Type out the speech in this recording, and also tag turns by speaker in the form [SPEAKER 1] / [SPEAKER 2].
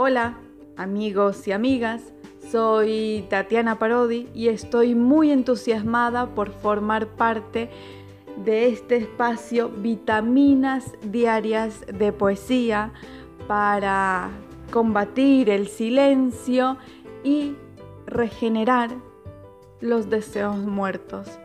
[SPEAKER 1] Hola, amigos y amigas, soy Tatiana Parodi y estoy muy entusiasmada por formar parte de este espacio Vitaminas Diarias de Poesía para combatir el silencio y regenerar los deseos muertos.